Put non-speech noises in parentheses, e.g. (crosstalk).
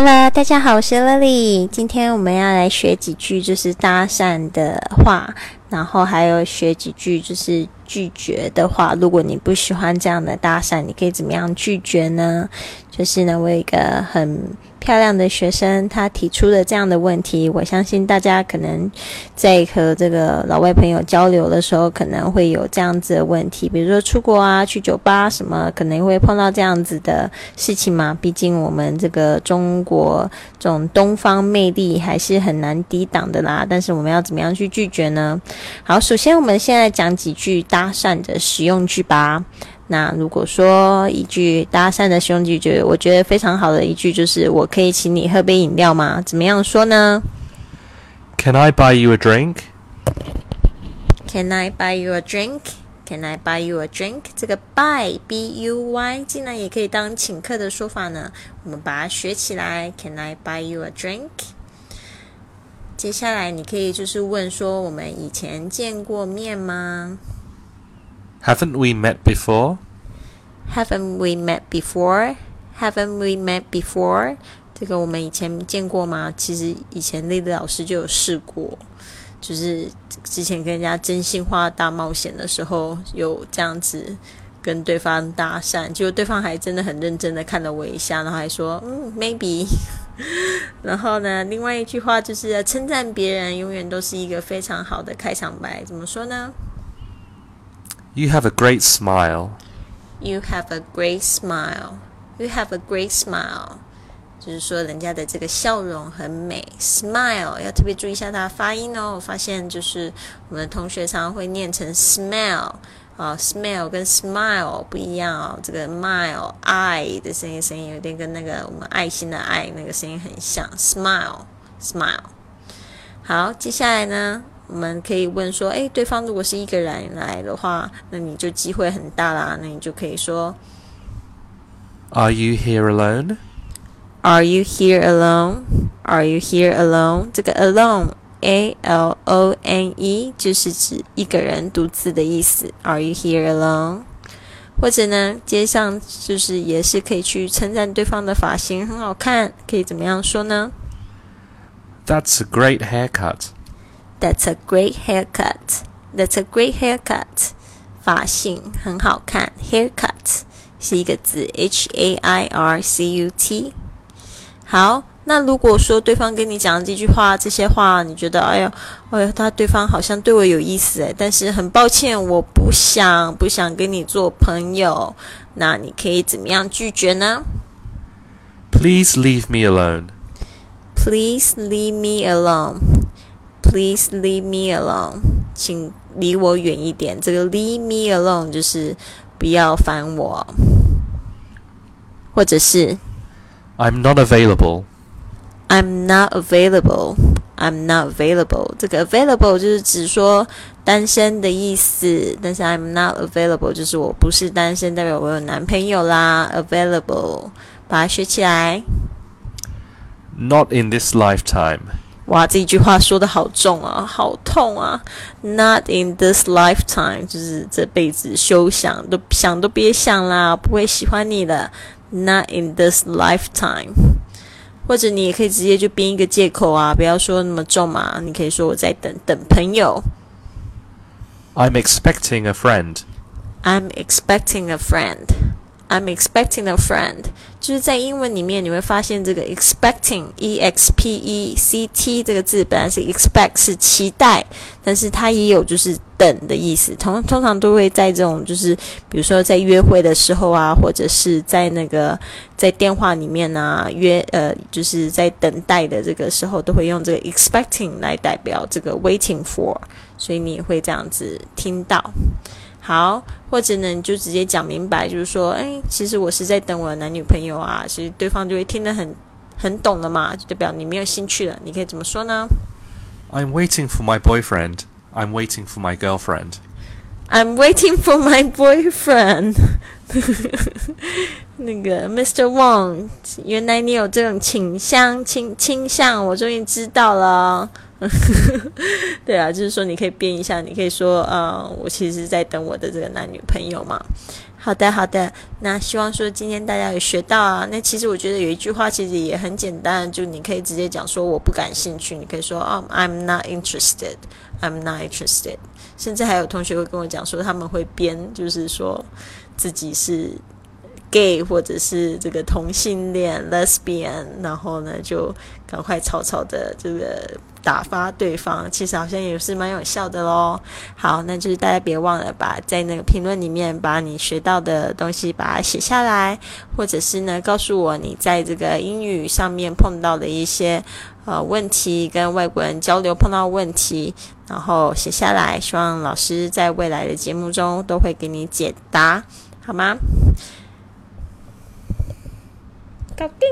Hello，大家好，我是 Lily。今天我们要来学几句就是搭讪的话，然后还有学几句就是拒绝的话。如果你不喜欢这样的搭讪，你可以怎么样拒绝呢？就是呢，我有一个很。漂亮的学生，他提出了这样的问题，我相信大家可能在和这个老外朋友交流的时候，可能会有这样子的问题，比如说出国啊、去酒吧什么，可能会碰到这样子的事情嘛。毕竟我们这个中国这种东方魅力还是很难抵挡的啦。但是我们要怎么样去拒绝呢？好，首先我们现在讲几句搭讪的实用句吧。那如果说一句搭讪的兄弟就，我觉得非常好的一句就是“我可以请你喝杯饮料吗？”怎么样说呢？Can I buy you a drink? Can I buy you a drink? Can I buy you a drink? 这个 buy b u y 竟然也可以当请客的说法呢。我们把它学起来。Can I buy you a drink? 接下来你可以就是问说：“我们以前见过面吗？” Haven't we met before? Haven't we met before? Haven't we met before? 这个我们以前见过吗？其实以前丽丽老师就有试过，就是之前跟人家真心话大冒险的时候，有这样子跟对方搭讪，结果对方还真的很认真的看了我一下，然后还说嗯，maybe。(laughs) 然后呢，另外一句话就是称赞别人，永远都是一个非常好的开场白。怎么说呢？You have a great smile. You have a great smile. You have a great smile. 就是说人家的这个笑容很美，smile 要特别注意一下它的发音哦。我发现就是我们同学常常会念成 smell 啊，smell 跟 smile 不一样哦。这个 mile i 的声音声音有点跟那个我们爱心的爱那个声音很像，smile smile。好，接下来呢？我们可以问说：“哎，对方如果是一个人来的话，那你就机会很大啦。那你就可以说：Are you here alone? Are you here alone? Are you here alone? 这个 alone, a l o n e 就是指一个人独自的意思。Are you here alone? 或者呢，接上就是也是可以去称赞对方的发型很好看，可以怎么样说呢？That's a great haircut. That's a great haircut. That's a great haircut. 发型很好看。Haircut 是一个字，H A I R C U T。好，那如果说对方跟你讲这句话、这些话，你觉得哎呦，哎呦，他对方好像对我有意思哎，但是很抱歉，我不想不想跟你做朋友，那你可以怎么样拒绝呢？Please leave me alone. Please leave me alone. Please leave me alone，请离我远一点。这个 leave me alone 就是不要烦我，或者是 I'm not available。I'm not available。I'm not available。这个 available 就是指说单身的意思，但是 I'm not available 就是我不是单身，代表我有男朋友啦。Available，把它学起来。Not in this lifetime。 哇，这一句话说的好重啊，好痛啊！Not in this lifetime，就是这辈子休想，都想都别想啦，不会喜欢你的。Not in this lifetime，或者你也可以直接就编一个借口啊，不要说那么重嘛。你可以说我在等等朋友。I'm expecting a friend. I'm expecting a friend. I'm expecting a friend，就是在英文里面你会发现这个 expecting e x p e c t 这个字本来是 expect 是期待，但是它也有就是等的意思。通通常都会在这种就是比如说在约会的时候啊，或者是在那个在电话里面啊约呃就是在等待的这个时候，都会用这个 expecting 来代表这个 waiting for，所以你也会这样子听到。好，或者呢，你就直接讲明白，就是说，哎，其实我是在等我的男女朋友啊，其实对方就会听得很很懂了嘛，就代表你没有兴趣了。你可以怎么说呢？I'm waiting for my boyfriend. I'm waiting for my girlfriend. I'm waiting for my boyfriend. (laughs) 那个 Mr. Wang，原来你有这种倾向倾倾向，我终于知道了。(laughs) 对啊，就是说你可以编一下，你可以说，呃，我其实在等我的这个男女朋友嘛。好的，好的。那希望说今天大家有学到啊。那其实我觉得有一句话其实也很简单，就你可以直接讲说我不感兴趣，你可以说哦，I'm not interested, I'm not interested。甚至还有同学会跟我讲说他们会编，就是说自己是 gay 或者是这个同性恋 lesbian，然后呢就赶快草草的这个。打发对方，其实好像也是蛮有效的喽。好，那就是大家别忘了把在那个评论里面把你学到的东西把它写下来，或者是呢告诉我你在这个英语上面碰到的一些呃问题，跟外国人交流碰到问题，然后写下来，希望老师在未来的节目中都会给你解答，好吗？搞定。